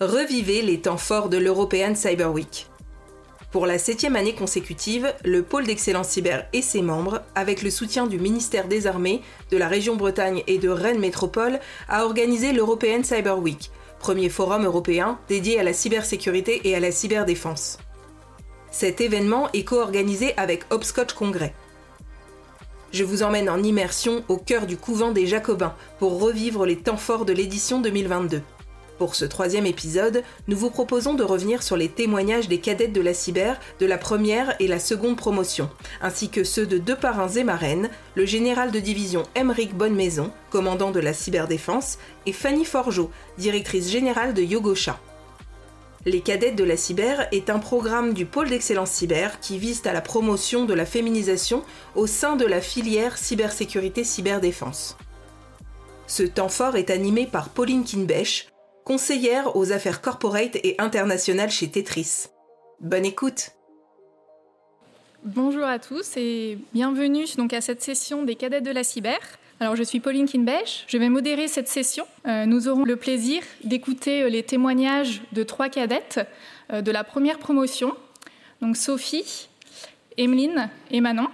Revivez les temps forts de l'European Cyber Week. Pour la septième année consécutive, le pôle d'excellence cyber et ses membres, avec le soutien du ministère des Armées, de la région Bretagne et de Rennes Métropole, a organisé l'European Cyber Week, premier forum européen dédié à la cybersécurité et à la cyberdéfense. Cet événement est co-organisé avec Hopscotch Congrès. Je vous emmène en immersion au cœur du couvent des Jacobins pour revivre les temps forts de l'édition 2022. Pour ce troisième épisode, nous vous proposons de revenir sur les témoignages des cadettes de la cyber de la première et la seconde promotion, ainsi que ceux de deux parrains et marraines, le général de division Emeric Bonnemaison, commandant de la cyberdéfense, et Fanny Forgeot, directrice générale de Yogosha. Les cadettes de la cyber est un programme du pôle d'excellence cyber qui vise à la promotion de la féminisation au sein de la filière cybersécurité cyberdéfense. Ce temps fort est animé par Pauline Kinbech, conseillère aux affaires corporate et internationales chez Tetris. Bonne écoute Bonjour à tous et bienvenue donc à cette session des cadettes de la cyber. Alors je suis Pauline Kinbech, je vais modérer cette session. Euh, nous aurons le plaisir d'écouter euh, les témoignages de trois cadettes euh, de la première promotion, donc Sophie, Emeline et Manon.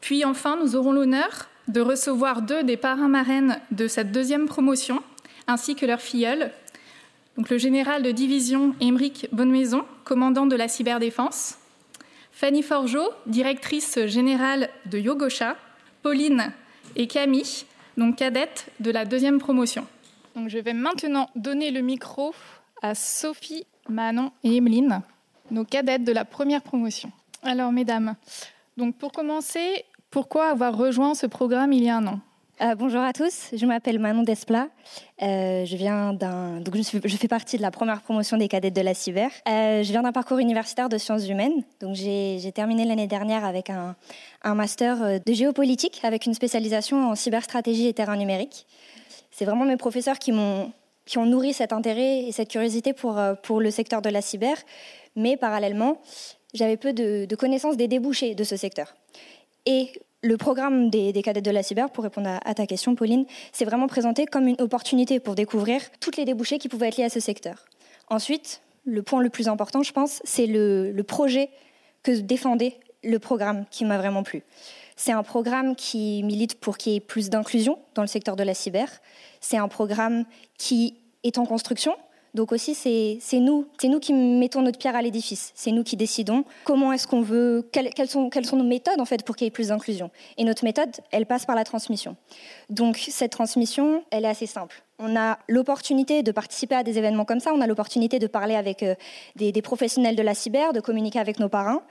Puis enfin, nous aurons l'honneur de recevoir deux des parrains marraines de cette deuxième promotion, ainsi que leur filleule, donc le général de division Émeric Bonnemaison, commandant de la cyberdéfense, Fanny Forgeot, directrice générale de Yogosha, Pauline et Camille, donc cadette de la deuxième promotion. Donc je vais maintenant donner le micro à Sophie, Manon et Emeline, nos cadettes de la première promotion. Alors mesdames, donc pour commencer, pourquoi avoir rejoint ce programme il y a un an? Euh, bonjour à tous, je m'appelle Manon Desplat. Euh, je viens d'un, donc je, fais partie de la première promotion des cadettes de la cyber. Euh, je viens d'un parcours universitaire de sciences humaines. Donc j'ai, terminé l'année dernière avec un, master de géopolitique avec une spécialisation en cyberstratégie et terrain numérique. C'est vraiment mes professeurs qui m'ont qui ont nourri cet intérêt et cette curiosité pour pour le secteur de la cyber. Mais parallèlement, j'avais peu de, de connaissances des débouchés de ce secteur. Et le programme des, cadettes de la cyber, pour répondre à, ta question, Pauline, c'est vraiment présenté comme une opportunité pour découvrir toutes les débouchés qui pouvaient être liés à ce secteur. Ensuite, le point le plus important, je pense, c'est le, le projet que défendait le programme qui m'a vraiment plu. C'est un programme qui milite pour qu'il y ait plus d'inclusion dans le secteur de la cyber. C'est un programme qui est en construction, donc aussi, c'est nous, nous qui mettons notre pierre à l'édifice. C'est nous qui décidons comment est-ce qu'on veut, quelles, sont, nos méthodes en fait pour qu'il y ait plus d'inclusion. Et notre méthode, elle passe par la transmission. Donc cette transmission, elle est assez simple. On a l'opportunité de participer à des événements comme ça, on a l'opportunité de parler avec euh, des, professionnels de la cyber, de communiquer avec nos parrains,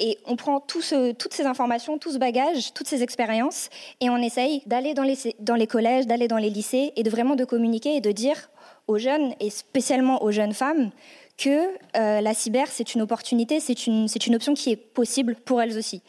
et on prend toutes ces informations, tout ce bagage, toutes ces expériences, et on essaye d'aller dans les, dans les collèges, d'aller dans les lycées, et de vraiment de communiquer et de dire aux jeunes, et spécialement aux jeunes femmes, que euh, la cyber, c'est une opportunité, c'est une, une option qui est possible pour elles aussi.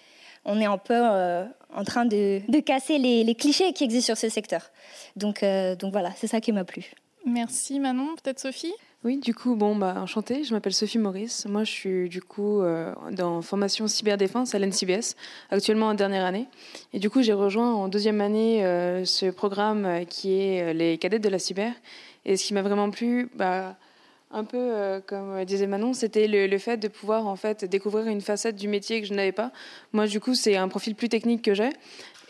On est un peu euh, en train de, de casser les, les, clichés qui existent sur ce secteur. Donc, euh, donc voilà, c'est ça qui m'a plu. Merci Manon, peut-être Sophie? Oui, du coup, bon, bah, enchantée, je m'appelle Sophie Maurice. Moi, je suis du coup dans formation cyberdéfense à l'NCBS, actuellement en dernière année. Et du coup, j'ai rejoint en deuxième année ce programme qui est les cadettes de la cyber et ce qui m'a vraiment plu, bah, un peu euh, comme disait Manon, c'était le, fait de pouvoir en fait découvrir une facette du métier que je n'avais pas. Moi, du coup, c'est un profil plus technique que j'ai,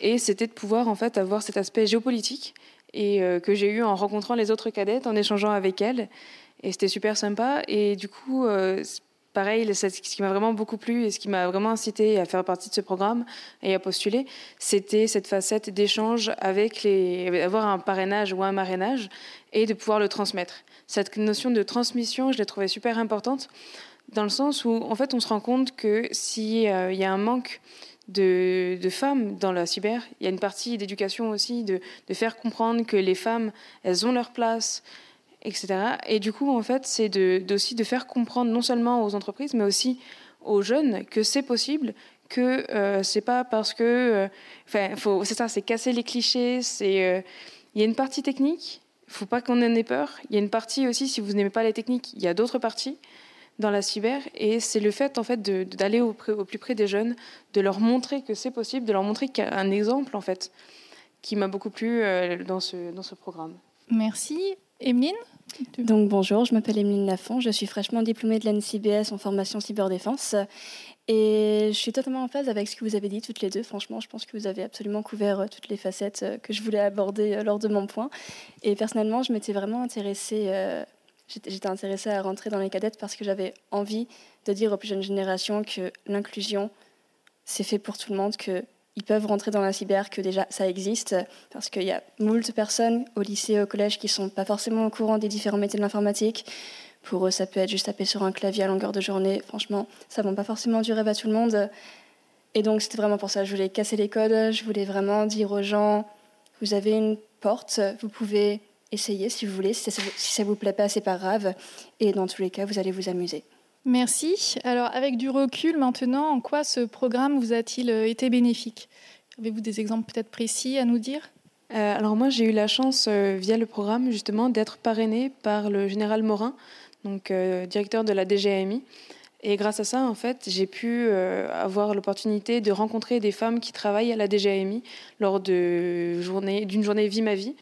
et c'était de pouvoir en fait avoir cet aspect géopolitique et euh, que j'ai eu en rencontrant les autres cadettes, en échangeant avec elles, et c'était super sympa. Et du coup, euh, pareil, ce qui m'a vraiment beaucoup plu et ce qui m'a vraiment incité à faire partie de ce programme et à postuler, c'était cette facette d'échange avec les, avoir un parrainage ou un marrainage et de pouvoir le transmettre. Cette notion de transmission, je l'ai trouvée super importante dans le sens où, en fait, on se rend compte que s'il euh, y a un manque de, femmes dans la cyber, il y a une partie d'éducation aussi, de, faire comprendre que les femmes, elles ont leur place, etc. Et du coup, en fait, c'est aussi de faire comprendre non seulement aux entreprises, mais aussi aux jeunes que c'est possible, que euh, c'est pas parce que, euh, enfin, c'est ça, c'est casser les clichés. Euh, il y a une partie technique, faut pas qu'on en ait peur. Il y a une partie aussi, si vous n'aimez pas les techniques, il y a d'autres parties dans la cyber, et c'est le fait en fait d'aller au, au, plus près des jeunes, de leur montrer que c'est possible, de leur montrer qu'il y a un exemple en fait qui m'a beaucoup plu dans ce dans ce programme. Merci. Emeline donc bonjour, je m'appelle Emeline Lafont, je suis fraîchement diplômée de l'NCBS en formation cyberdéfense et je suis totalement en phase avec ce que vous avez dit toutes les deux. Franchement, je pense que vous avez absolument couvert euh, toutes les facettes euh, que je voulais aborder euh, lors de mon point. Et personnellement, je m'étais vraiment intéressée, j'étais intéressée à rentrer dans les cadettes parce que j'avais envie de dire aux plus jeunes générations que l'inclusion, c'est fait pour tout le monde, que ils peuvent rentrer dans la cyber, que déjà ça existe, parce qu'il y a moult personnes au lycée au collège qui ne sont pas forcément au courant des différents métiers de l'informatique. Pour eux, ça peut être juste taper sur un clavier à longueur de journée. Franchement, ça ne va pas forcément du rêve à tout le monde. Et donc, c'était vraiment pour ça. Je voulais casser les codes. Je voulais vraiment dire aux gens vous avez une porte, vous pouvez essayer si vous voulez. Si ça ne vous plaît pas, c'est pas grave. Et dans tous les cas, vous allez vous amuser. Merci. Alors, avec du recul maintenant, en quoi ce programme vous a-t-il euh, été bénéfique? Avez-vous des exemples peut-être précis à nous dire? Euh, Alors moi, j'ai eu la chance, euh, via le programme, justement, d'être parrainée par le général Morin, donc directeur de la DGAMI. Et grâce à ça, en fait, j'ai pu avoir l'opportunité de rencontrer des femmes qui travaillent à la DGAMI lors d'une journée, journée Vie ma vie.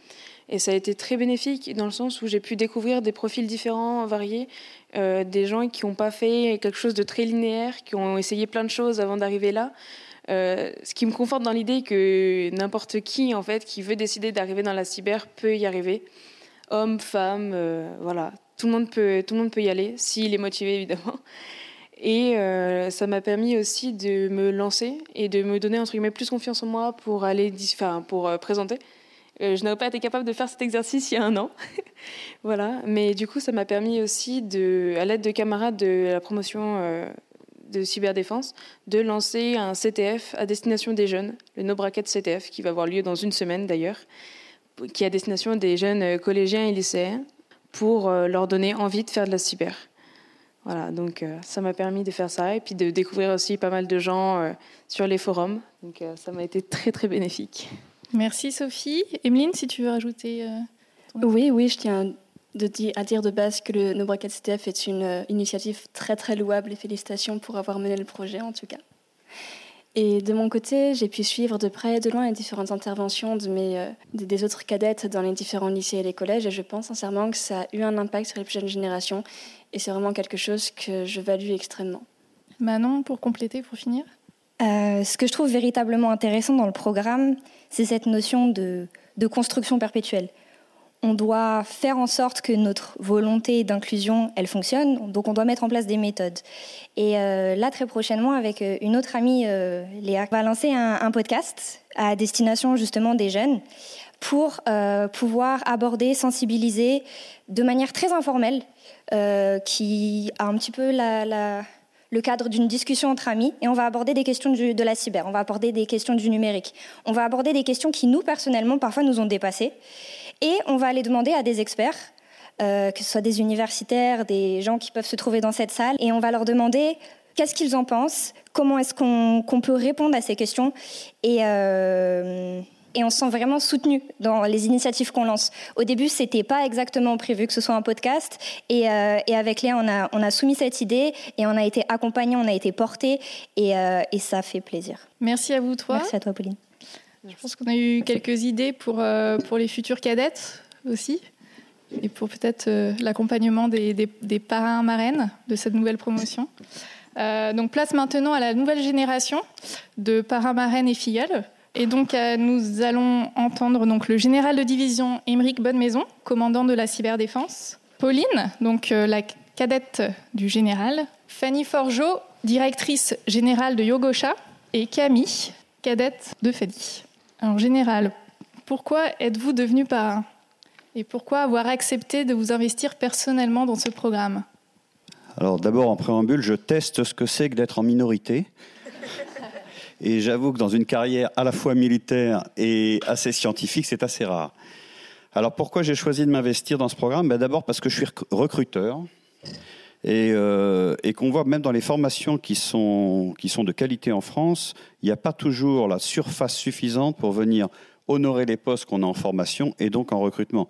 Et ça a été très bénéfique dans le sens où j'ai pu découvrir des profils différents, variés, euh, des gens qui n'ont pas fait quelque chose de très linéaire, qui ont essayé plein de choses avant d'arriver là. Euh, ce qui me conforte dans l'idée que n'importe qui, en fait, qui veut décider d'arriver dans la cyber peut y arriver. Homme, femme, euh, voilà. Tout le, monde peut, tout le monde peut y aller, s'il est motivé, évidemment. Et ça m'a permis aussi de me lancer et de me donner, entre guillemets, plus confiance en moi pour aller, enfin, pour présenter. Euh, je n'aurais pas été capable de faire cet exercice il y a un an. voilà. Mais du coup, ça m'a permis aussi, de, à l'aide de camarades de la promotion euh, de cyberdéfense, de lancer un CTF à destination des jeunes, le No Bracket CTF, qui va avoir lieu dans une semaine d'ailleurs, qui est à destination des jeunes euh, collégiens et lycéens, pour leur donner envie de faire de la cyber. Voilà, donc ça m'a permis de faire ça et puis de découvrir aussi pas mal de gens sur les forums. Donc ça m'a été très très bénéfique. Merci Sophie. Emeline, si tu veux rajouter. Euh, oui, oui, je tiens à dire de base que le No Bracket CTF est une euh, initiative très très louable et félicitations pour avoir mené le projet en tout cas. Et de mon côté, j'ai pu suivre de près et de loin les différentes interventions de mes, euh, des autres cadettes dans les différents lycées et les collèges et je pense sincèrement que ça a eu un impact sur les plus jeunes générations et c'est vraiment quelque chose que je value extrêmement. Manon, pour compléter, pour finir? Ce que je trouve véritablement intéressant dans le programme, c'est cette notion de, construction perpétuelle. On doit faire en sorte que notre volonté d'inclusion, elle fonctionne, donc on doit mettre en place des méthodes. Et euh, là, très prochainement, avec euh, une autre amie, euh, Léa, on va lancer un, podcast à destination justement des jeunes pour pouvoir aborder, sensibiliser de manière très informelle, qui a un petit peu le cadre d'une discussion entre amis. Et on va aborder des questions de la cyber, on va aborder des questions du numérique, on va aborder des questions qui nous, personnellement, parfois nous ont dépassés et on va aller demander à des experts, euh, que ce soit des universitaires, des gens qui peuvent se trouver dans cette salle, et on va leur demander qu'est-ce qu'ils en pensent, comment est-ce qu'on peut répondre à ces questions et... Euh, et on se sent vraiment soutenu dans les initiatives qu'on lance. Au début, c'était pas exactement prévu que ce soit un podcast, et, euh, avec Léa, on a, on a soumis cette idée et on a été accompagné, on a été porté, et, euh, et ça fait plaisir. Merci à vous trois. Merci à toi, Pauline. Je pense qu'on a eu quelques idées pour, euh, pour les futures cadettes aussi, et pour peut-être l'accompagnement des, des, parrains marraines de cette nouvelle promotion. donc place maintenant à la nouvelle génération de parrains marraines et filleuls. Et donc, euh, nous allons entendre donc, le général de division Émeric Bonnemaison, commandant de la cyberdéfense, Pauline, donc euh, la cadette du général, Fanny Forgeot, directrice générale de Yogosha, et Camille, cadette de FEDI. Alors, général, pourquoi êtes-vous devenu parrain? Et pourquoi avoir accepté de vous investir personnellement dans ce programme? Alors, d'abord, en préambule, je teste ce que c'est que d'être en minorité. Et j'avoue que dans une carrière à la fois militaire et assez scientifique, c'est assez rare. Alors pourquoi j'ai choisi de m'investir dans ce programme? Ben D'abord parce que je suis recruteur et, euh, et qu'on voit même dans les formations qui sont, qui sont de qualité en France, il n'y a pas toujours la surface suffisante pour venir honorer les postes qu'on a en formation et donc en recrutement.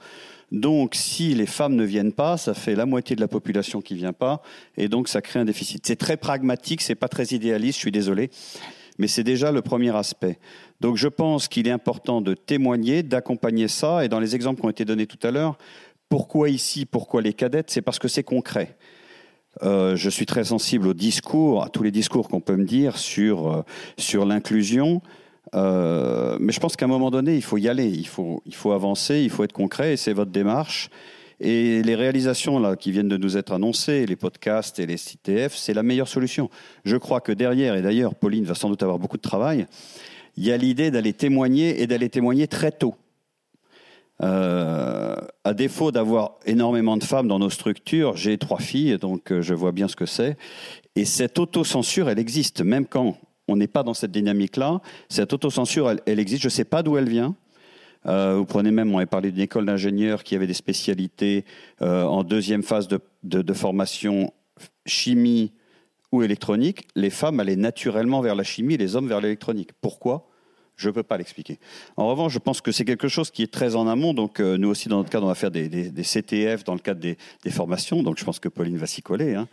Donc, si les femmes ne viennent pas, ça fait la moitié de la population qui vient pas, et donc ça crée un déficit. C'est très pragmatique, c'est pas très idéaliste, je suis désolé mais c'est déjà le premier aspect. Donc je pense qu'il est important de témoigner, d'accompagner ça, et dans les exemples qui ont été donnés tout à l'heure, Pourquoi ici Pourquoi les cadettes C'est parce que c'est concret. Euh, je suis très sensible aux discours, à tous les discours qu'on peut me dire sur, euh, sur l'inclusion. Euh, mais je pense qu'à un moment donné, il faut y aller, il faut, il faut avancer, il faut être concret, et c'est votre démarche. Et les réalisations là, qui viennent de nous être annoncées, les podcasts et les CTF, c'est la meilleure solution. Je crois que derrière, et d'ailleurs Pauline va sans doute avoir beaucoup de travail, il y a l'idée d'aller témoigner et d'aller témoigner très tôt. Euh, à défaut d'avoir énormément de femmes dans nos structures, j'ai trois filles, donc euh, je vois bien ce que c'est. Et cette autocensure, elle existe, même quand on n'est pas dans cette dynamique-là. Cette autocensure, elle, existe. Je ne sais pas d'où elle vient. Euh, vous prenez même, on avait parlé d'une école d'ingénieurs qui avait des spécialités en deuxième phase de, de, formation chimie ou électronique. Les femmes allaient naturellement vers la chimie, les hommes vers l'électronique. Pourquoi? Je ne peux pas l'expliquer. En revanche, je pense que c'est quelque chose qui est très en amont. Donc, euh, nous aussi, dans notre cadre, on va faire des, CTF dans le cadre des, formations. Donc, je pense que Pauline va s'y coller hein,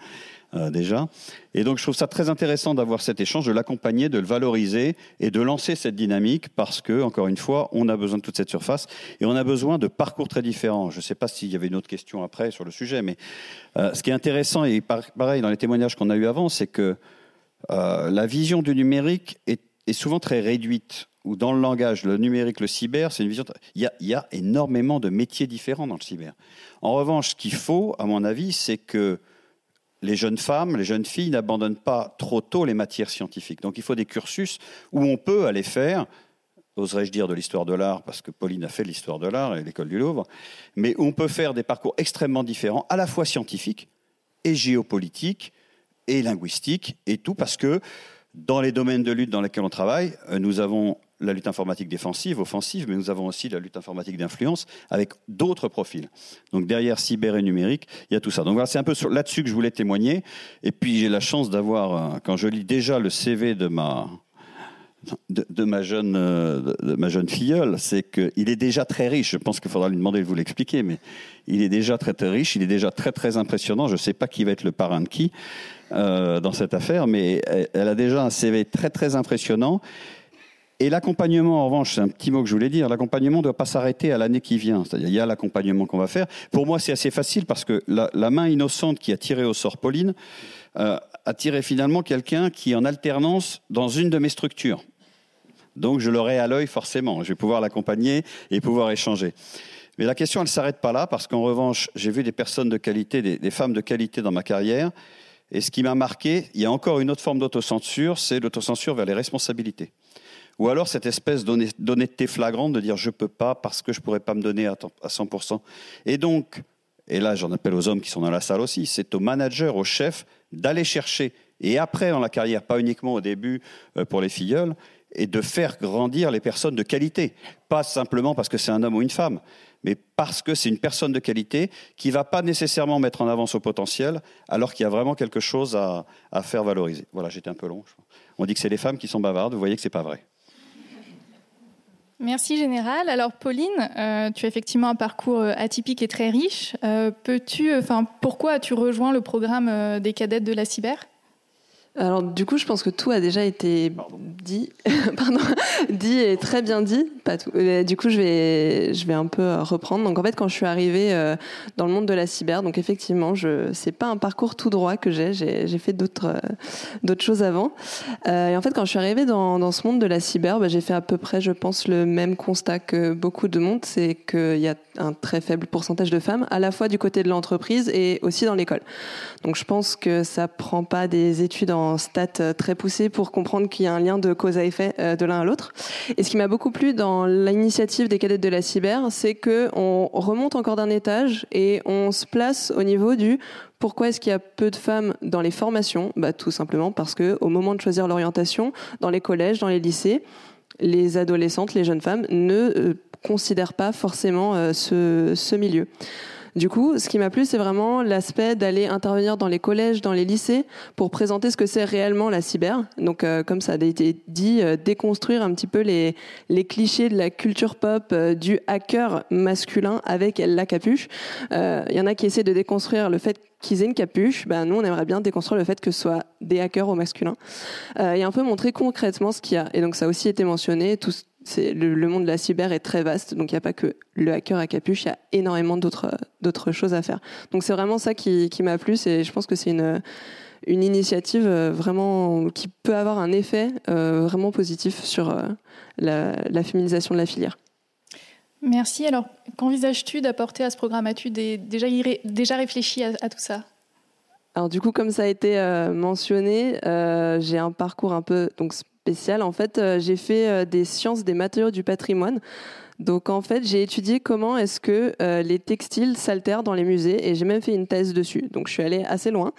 euh, déjà. Et donc, je trouve ça très intéressant d'avoir cet échange, de l'accompagner, de le valoriser et de lancer cette dynamique parce que, encore une fois, on a besoin de toute cette surface et on a besoin de parcours très différents. Je ne sais pas s'il y avait une autre question après sur le sujet, mais euh, ce qui est intéressant et pareil dans les témoignages qu'on a eu avant, c'est que la vision du numérique est souvent très réduite ou dans le langage, le numérique, le cyber, c'est une vision. Il y, a, il y, a, énormément de métiers différents dans le cyber. En revanche, ce qu'il faut, à mon avis, c'est que les jeunes femmes, les jeunes filles n'abandonnent pas trop tôt les matières scientifiques. Donc il faut des cursus où on peut aller faire, oserais-je dire de l'histoire de l'art, parce que Pauline a fait l'histoire de l'art et l'école du Louvre, mais où on peut faire des parcours extrêmement différents, à la fois scientifiques et géopolitiques et linguistiques et tout, parce que dans les domaines de lutte dans lesquels on travaille, nous avons la lutte informatique défensive, offensive, mais nous avons aussi la lutte informatique d'influence avec d'autres profils. Donc derrière cyber et numérique, il y a tout ça. Donc voilà, c'est un peu là-dessus que je voulais témoigner. Et puis j'ai la chance d'avoir, quand je lis déjà le CV de ma, de, ma jeune, de, ma jeune filleule, c'est qu'il est déjà très riche. Je pense qu'il faudra lui demander de vous l'expliquer, mais il est déjà très très riche, il est déjà très très impressionnant. Je ne sais pas qui va être le parrain de qui euh, dans cette affaire, mais elle, elle a déjà un CV très très impressionnant. Et l'accompagnement, en revanche, c'est un petit mot que je voulais dire, l'accompagnement ne doit pas s'arrêter à l'année qui vient. C'est-à-dire, il y a l'accompagnement qu'on va faire. Pour moi, c'est assez facile parce que la, main innocente qui a tiré au sort Pauline euh, a tiré finalement quelqu'un qui est en alternance dans une de mes structures. Donc, je l'aurai à l'œil forcément. Je vais pouvoir l'accompagner et pouvoir échanger. Mais la question, elle ne s'arrête pas là parce qu'en revanche, j'ai vu des personnes de qualité, des femmes de qualité dans ma carrière. Et ce qui m'a marqué, il y a encore une autre forme d'autocensure, c'est l'autocensure vers les responsabilités. Ou alors cette espèce d'honnêteté flagrante de dire je peux pas parce que je pourrais pas me donner à 100%. Et donc, et là j'en appelle aux hommes qui sont dans la salle aussi, c'est aux managers, aux chefs d'aller chercher, et après dans la carrière, pas uniquement au début euh, pour les filleuls, et de faire grandir les personnes de qualité. Pas simplement parce que c'est un homme ou une femme, mais parce que c'est une personne de qualité qui va pas nécessairement mettre en avant son potentiel, alors qu'il y a vraiment quelque chose à, à faire valoriser. Voilà, j'étais un peu long. On dit que c'est les femmes qui sont bavardes, vous voyez que ce n'est pas vrai. Merci Général. Alors Pauline, euh, tu as effectivement un parcours euh, atypique et très riche. Euh, peux-tu, enfin, pourquoi as-tu rejoint le programme des cadettes de la cyber? Alors du coup, je pense que tout a déjà été Pardon. dit, Pardon. dit et très bien dit. Pas tout. Du coup, je vais, je vais un peu reprendre. Donc en fait, quand je suis arrivée euh, dans le monde de la cyber, donc effectivement, je, c'est pas un parcours tout droit que j'ai. J'ai, fait d'autres, euh, d'autres choses avant. Euh, et en fait, quand je suis arrivée dans, dans ce monde de la cyber, bah, j'ai fait à peu près, je pense, le même constat que beaucoup de monde, c'est qu'il y a un très faible pourcentage de femmes, à la fois du côté de l'entreprise et aussi dans l'école. Donc je pense que ça prend pas des études en stats très poussées pour comprendre qu'il y a un lien de cause à effet de l'un à l'autre. Et ce qui m'a beaucoup plu dans l'initiative des cadettes de la cyber, c'est que on remonte encore d'un étage et on se place au niveau du pourquoi est-ce qu'il y a peu de femmes dans les formations? Bah, Tout simplement parce que au moment de choisir l'orientation, dans les collèges, dans les lycées, les adolescentes, les jeunes femmes ne euh, considèrent pas forcément euh, ce milieu. Du coup, ce qui m'a plu, c'est vraiment l'aspect d'aller intervenir dans les collèges, dans les lycées, pour présenter ce que c'est réellement la cyber. Donc, euh, comme ça a été dit, euh, déconstruire un petit peu les, les clichés de la culture pop euh, du hacker masculin avec la capuche. Il y en a qui essaient de déconstruire le fait qu'ils aient une capuche, ben nous on aimerait bien déconstruire le fait que ce soit des hackers au masculin et un peu montrer concrètement ce qu'il y a. Et donc ça a aussi été mentionné, le, monde de la cyber est très vaste, donc il n'y a pas que le hacker à capuche, il y a énormément d'autres choses à faire. Donc c'est vraiment ça qui, qui m'a plu, et je pense que c'est une une initiative vraiment qui peut avoir un effet vraiment positif sur la, la féminisation de la filière. Merci. Alors, qu'envisages-tu d'apporter à ce programme? As-tu déjà, déjà réfléchi à, tout ça? Alors du coup, comme ça a été euh, mentionné, euh, j'ai un parcours un peu donc spécial. En fait, euh, j'ai fait des sciences des matériaux du patrimoine. Donc en fait, j'ai étudié comment est-ce que les textiles s'altèrent dans les musées et j'ai même fait une thèse dessus. Donc je suis allée assez loin.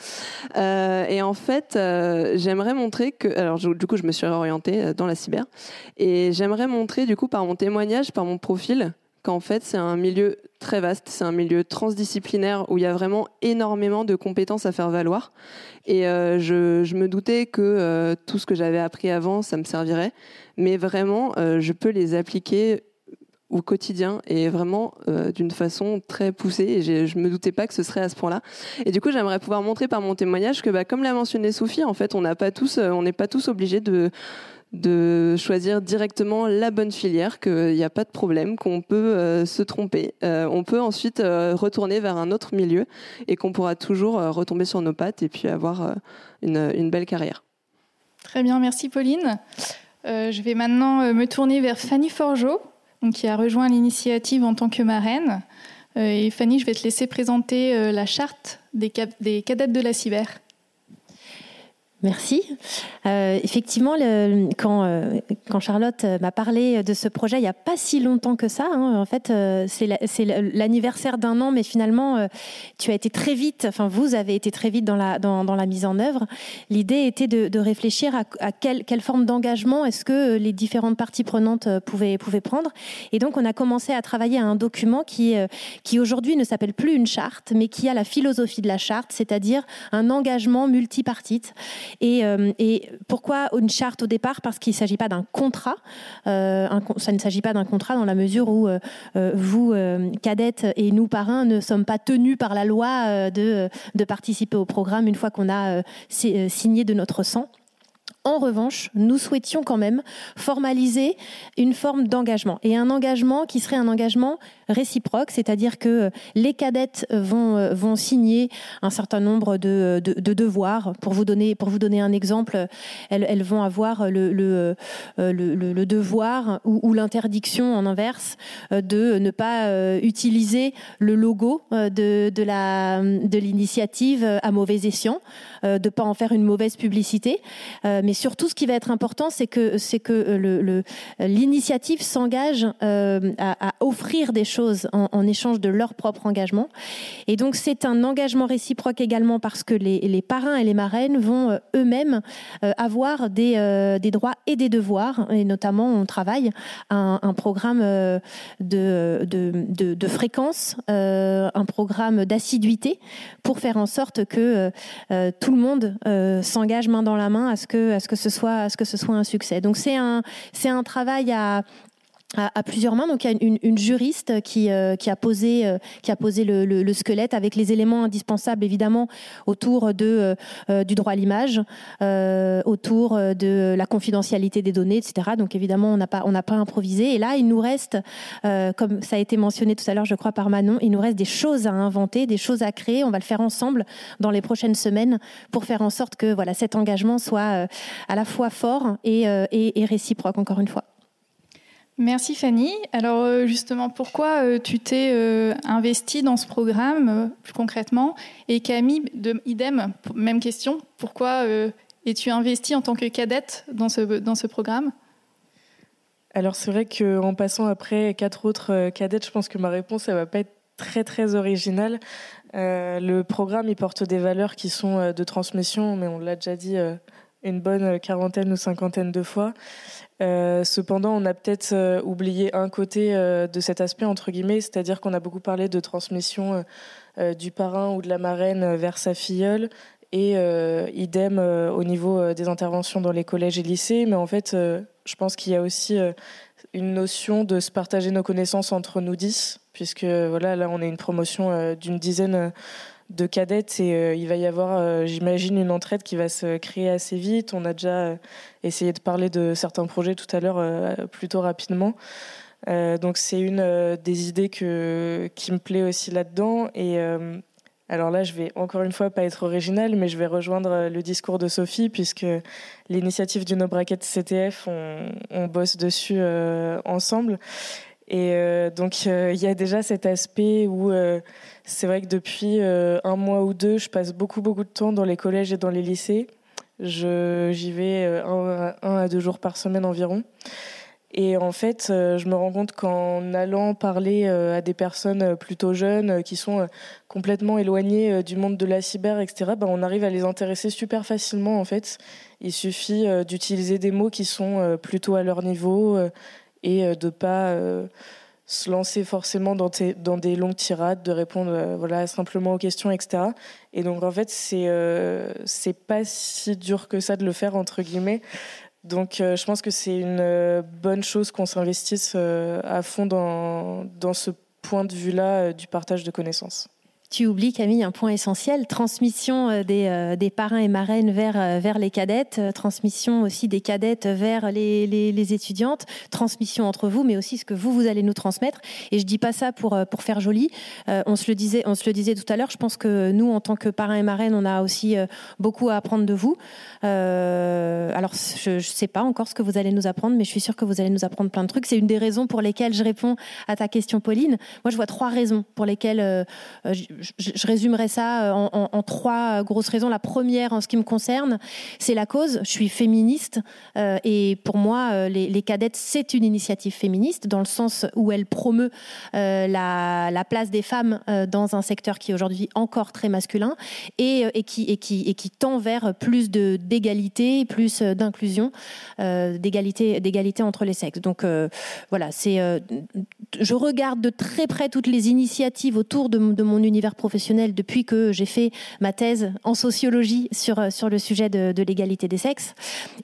et en fait, j'aimerais montrer que, alors du coup, je me suis orientée dans la cyber et j'aimerais montrer du coup par mon témoignage, par mon profil, qu'en fait c'est un milieu très vaste, c'est un milieu transdisciplinaire où il y a vraiment énormément de compétences à faire valoir. Et euh, je, me doutais que euh, tout ce que j'avais appris avant, ça me servirait, mais vraiment, euh, je peux les appliquer au quotidien et vraiment d'une façon très poussée. Et je me doutais pas que ce serait à ce point-là. Et du coup, j'aimerais pouvoir montrer par mon témoignage que, bah, comme l'a mentionné Sophie, en fait, on n'a pas tous, on n'est pas tous obligés de de choisir directement la bonne filière, qu'il n'y a pas de problème, qu'on peut euh, se tromper. Euh, on peut ensuite euh, retourner vers un autre milieu et qu'on pourra toujours retomber sur nos pattes et puis avoir une, belle carrière. Très bien, merci Pauline. je vais maintenant me tourner vers Fanny Forgeot, qui a rejoint l'initiative en tant que marraine. et Fanny, je vais te laisser présenter la charte des, des cadettes de la cyber. Merci. Euh, effectivement, le, quand, euh, quand, Charlotte euh, m'a parlé de ce projet, il n'y a pas si longtemps que ça. Hein, en fait, euh, c'est l'anniversaire d'un an, mais finalement, euh, tu as été très vite. Enfin, vous avez été très vite dans la dans, dans la mise en œuvre. L'idée était de, de, réfléchir à, à quelle, quelle forme d'engagement est-ce que les différentes parties prenantes pouvaient pouvaient prendre. Et donc, on a commencé à travailler à un document qui qui aujourd'hui ne s'appelle plus une charte, mais qui a la philosophie de la charte, c'est-à-dire un engagement multipartite. Et, euh, et, pourquoi une charte au départ? Parce qu'il ne s'agit pas d'un contrat. Euh, ça ne s'agit pas d'un contrat dans la mesure où euh, vous, cadettes, et nous, parrains, ne sommes pas tenus par la loi de participer au programme une fois qu'on a signé de notre sang. En revanche, nous souhaitions quand même formaliser une forme d'engagement et un engagement qui serait un engagement réciproque, c'est-à-dire que les cadettes vont, euh, vont signer un certain nombre de, de, devoirs. Pour vous donner, un exemple, elles, vont avoir le, euh, devoir ou, l'interdiction en inverse euh, de ne pas utiliser le logo de, l'initiative à mauvais escient, de ne pas en faire une mauvaise publicité. Surtout, ce qui va être important, c'est que, que le, l'initiative s'engage à, à offrir des choses en, échange de leur propre engagement. Et donc c'est un engagement réciproque également parce que les, parrains et les marraines vont euh, eux-mêmes euh, avoir des, euh, droits et des devoirs. Et notamment, on travaille un, un programme de, fréquence, un programme d'assiduité pour faire en sorte que tout le monde s'engage main dans la main à ce que, à ce que, ce, soit, ce que ce soit un succès. Donc c'est un, c'est un travail à, à, plusieurs mains. Donc il y a une, une juriste qui, euh, qui, a posé, euh, qui a posé le, le, squelette avec les éléments indispensables évidemment autour de, euh, du droit à l'image, autour de la confidentialité des données, etc. Donc évidemment on n'a pas, pas improvisé. Et là il nous reste, comme ça a été mentionné tout à l'heure je crois par Manon, il nous reste des choses à inventer, des choses à créer. On va le faire ensemble dans les prochaines semaines pour faire en sorte que voilà cet engagement soit à la fois fort et, et réciproque encore une fois. Merci Fanny. Alors euh, justement, pourquoi euh, tu t'es euh, investie dans ce programme plus concrètement? Et Camille, de idem, même question, pourquoi es-tu investie en tant que cadette dans ce, dans ce programme? Alors c'est vrai qu'en passant après quatre autres cadettes, je pense que ma réponse, elle va pas être très très originale. le programme, il porte des valeurs qui sont de transmission, mais on l'a déjà dit une bonne quarantaine ou cinquantaine de fois. Euh, cependant, on a peut-être euh, oublié un côté euh, de cet aspect, entre guillemets, c'est-à-dire qu'on a beaucoup parlé de transmission du parrain ou de la marraine vers sa filleule, et idem au niveau des interventions dans les collèges et lycées. Mais en fait, je pense qu'il y a aussi une notion de se partager nos connaissances entre nous dix, puisque voilà, là, on est une promotion d'une dizaine de cadettes et il va y avoir, j'imagine, une entraide qui va se créer assez vite. On a déjà essayé de parler de certains projets tout à l'heure plutôt rapidement. donc c'est une des idées que, qui me plaît aussi là-dedans et alors là, je vais encore une fois pas être originale, mais je vais rejoindre le discours de Sophie, puisque l'initiative du No Bracket CTF, on, bosse dessus euh, ensemble. Et euh, donc, euh, il y a déjà cet aspect où c'est vrai que depuis un mois ou deux, je passe beaucoup, beaucoup de temps dans les collèges et dans les lycées. J'y vais un, à deux jours par semaine environ. Et en fait, euh, je me rends compte qu'en allant parler euh, à des personnes euh, plutôt jeunes qui sont complètement éloignées du monde de la cyber, etc., ben, on arrive à les intéresser super facilement. En fait, il suffit d'utiliser des mots qui sont plutôt à leur niveau et de pas se lancer forcément dans, des longues tirades, de répondre voilà simplement aux questions, etc. Et donc en fait, c'est c'est pas si dur que ça de le faire entre guillemets. Donc euh, je pense que c'est une euh, bonne chose qu'on s'investisse euh, à fond dans, dans ce point de vue-là du partage de connaissances tu oublies, Camille, un point essentiel, transmission euh, des, euh, des parrains et marraines vers, euh, vers les cadettes, transmission aussi des cadettes vers les, les, étudiantes, transmission entre vous, mais aussi ce que vous, vous allez nous transmettre. Et je dis pas ça pour, pour faire joli. on, se le disait, on se le disait tout à l'heure, je pense que nous, en tant que parrains et marraines, on a aussi beaucoup à apprendre de vous. alors, je ne sais pas encore ce que vous allez nous apprendre, mais je suis sûre que vous allez nous apprendre plein de trucs. C'est une des raisons pour lesquelles je réponds à ta question, Pauline. Moi, je vois trois raisons pour lesquelles résumerai ça euh, en, trois grosses raisons. La première, en ce qui me concerne, c'est la cause. Je suis féministe euh, et pour moi, euh, les, cadettes, c'est une initiative féministe dans le sens où elle promeut la, place des femmes dans un secteur qui est aujourd'hui encore très masculin et, qui, tend vers plus d'égalité, plus d'inclusion, d'égalité, d'égalité entre les sexes. Donc voilà, c'est, je regarde de très près toutes les initiatives autour de, de mon univers professionnelle depuis que j'ai fait ma thèse en sociologie sur, euh, sur le sujet de, l'égalité des sexes.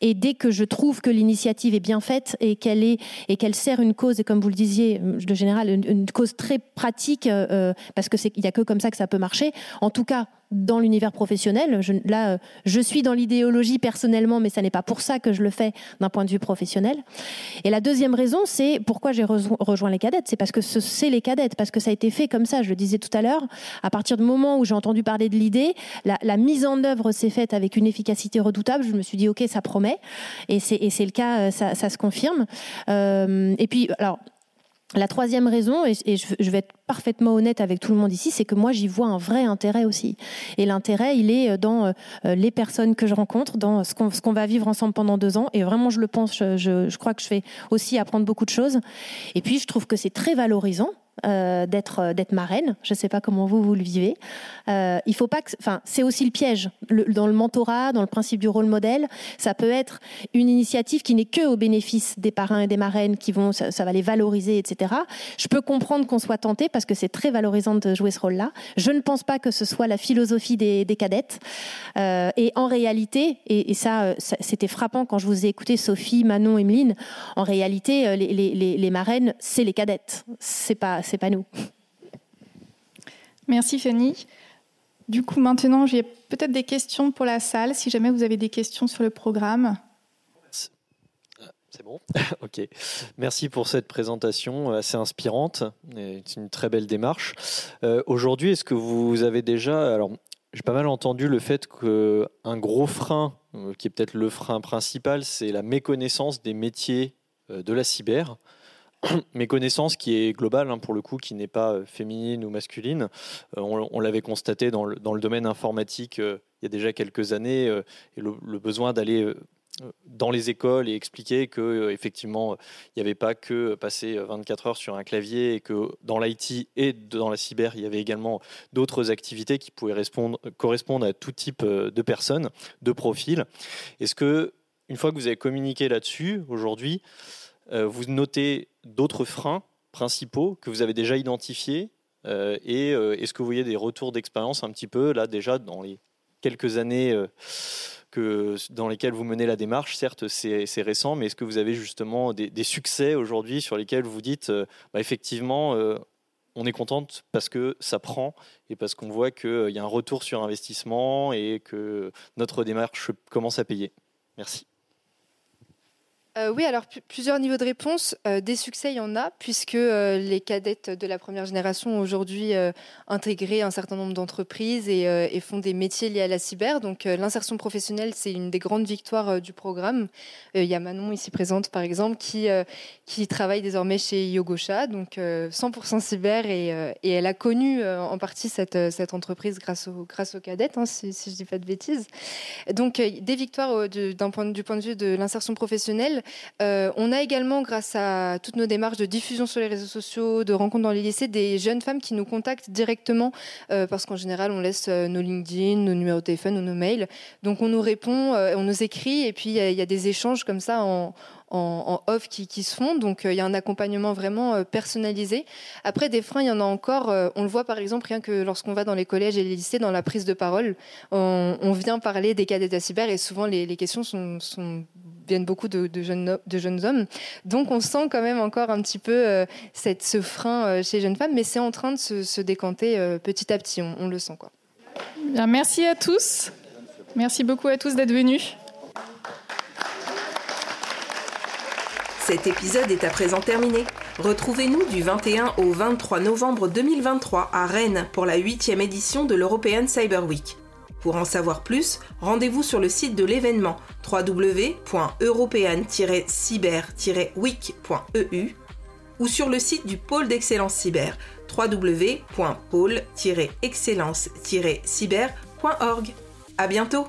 Et dès que je trouve que l'initiative est bien faite et qu'elle est et qu'elle sert une cause, et comme vous le disiez, de général, une, cause très pratique, euh, euh, parce que c'est il y a que comme ça que ça peut marcher. En tout cas, dans l'univers professionnel. Là, euh, je suis dans l'idéologie personnellement, mais ça n'est pas pour ça que je le fais d'un point de vue professionnel. Et la deuxième raison, c'est pourquoi j'ai rejoint les cadettes. C'est parce que c'est les cadettes, parce que ça a été fait comme ça. Je le disais tout à l'heure. À partir du moment où j'ai entendu parler de l'idée, la, mise en œuvre s'est faite avec une efficacité redoutable. Je me suis dit, ok, ça promet. Et c'est le cas, euh, ça, ça se confirme. Euh, et puis, alors, la troisième raison, et, je, vais être parfaitement honnête avec tout le monde ici, c'est que moi j'y vois un vrai intérêt aussi. Et l'intérêt, il est euh, dans euh, les personnes que je rencontre, dans ce qu'on va vivre ensemble pendant deux ans. Et vraiment, je le pense, je, crois que je vais aussi apprendre beaucoup de choses. Et puis, je trouve que c'est très valorisant euh, d'être euh, d'être marraine. Je ne sais pas comment vous vous le vivez. Euh, il faut pas enfin, c'est aussi le piège dans le mentorat, dans le principe du rôle modèle. Ça peut être une initiative qui n'est que au bénéfice des parrains et des marraines qui vont, ça, va les valoriser, etc. Je peux comprendre qu'on soit tenté parce que c'est très valorisant de jouer ce rôle-là. Je ne pense pas que ce soit la philosophie des, cadettes. et en réalité, et, ça, c'était frappant quand je vous ai écouté, Sophie, Manon, Emeline. En réalité, les, les marraines, c'est les cadettes. C'est pas c'est pas nous. Merci Fanny. Du coup, maintenant, j'ai peut-être des questions pour la salle, si jamais vous avez des questions sur le programme. C'est bon Ok. Merci pour cette présentation assez inspirante. C'est une très belle démarche. Euh, aujourd'hui, est-ce que vous avez déjà. Alors, j'ai pas mal entendu le fait qu'un gros frein, euh, qui est peut-être le frein principal, c'est la méconnaissance des métiers euh, de la cyber. méconnaissance qui est globale, hein, pour le coup, qui n'est pas euh, féminine ou masculine. Euh, on, l'avait constaté dans le, dans le, domaine informatique euh, il y a déjà quelques années, et le, besoin d'aller dans les écoles et expliquer que effectivement il n'y avait pas que passer 24 heures sur un clavier et que dans l'IT et dans la cyber il y avait également d'autres activités qui pouvaient correspondre à tout type de personnes, de profils. Est-ce que une fois que vous avez communiqué là-dessus aujourd'hui, vous notez d'autres freins principaux que vous avez déjà identifiés euh, Et euh, est-ce que vous voyez des retours d'expérience un petit peu, là, déjà, dans les quelques années euh, que, dans lesquelles vous menez la démarche? Certes, c'est récent, mais est-ce que vous avez justement des, succès aujourd'hui sur lesquels vous dites, bah, effectivement, on est contente parce que ça prend et parce qu'on voit qu'il y a un retour sur investissement et que notre démarche commence à payer. Merci. Euh, oui, alors plusieurs niveaux de réponse. Euh, des succès, il y en a, puisque euh, les cadettes de la première génération ont aujourd'hui intégré un certain nombre d'entreprises et, font des métiers liés à la cyber. Donc l'insertion professionnelle, c'est une des grandes victoires du programme. Il y a Manon ici présente, par exemple, qui, travaille désormais chez Yogosha, donc 100% cyber, et, elle a connu en partie cette, entreprise grâce, au, grâce aux cadettes, hein, si, je ne dis pas de bêtises. Donc des victoires point, du point de vue de l'insertion professionnelle. Euh, on a également, grâce à toutes nos démarches de diffusion sur les réseaux sociaux, de rencontres dans les lycées, des jeunes femmes qui nous contactent directement, euh, parce qu'en général, on laisse euh, nos LinkedIn, nos numéros de téléphone ou nos mails. Donc on nous répond, on nous écrit, et puis il y, a des échanges comme ça en, off qui, se font. Donc il y a un accompagnement vraiment personnalisé. Après, des freins, il y en a encore. on le voit par exemple rien que lorsqu'on va dans les collèges et les lycées, dans la prise de parole, on, vient parler des cadets de cyber et souvent les, questions sont viennent beaucoup de, jeunes, de jeunes hommes. Donc on sent quand même encore un petit peu euh, cette, ce frein euh, chez les jeunes femmes, mais c'est en train de se, décanter euh, petit à petit, on, le sent. Quoi. Bien, merci à tous. Merci beaucoup à tous d'être venus. Cet épisode est à présent terminé. Retrouvez-nous du 21 au 23 novembre 2023 à Rennes pour la 8e édition de l'European Cyber Week. Pour en savoir plus, rendez-vous sur le site de l'événement www.european-cyber-week.eu ou sur le site du pôle d'excellence cyber www.pôle-excellence-cyber.org. À bientôt!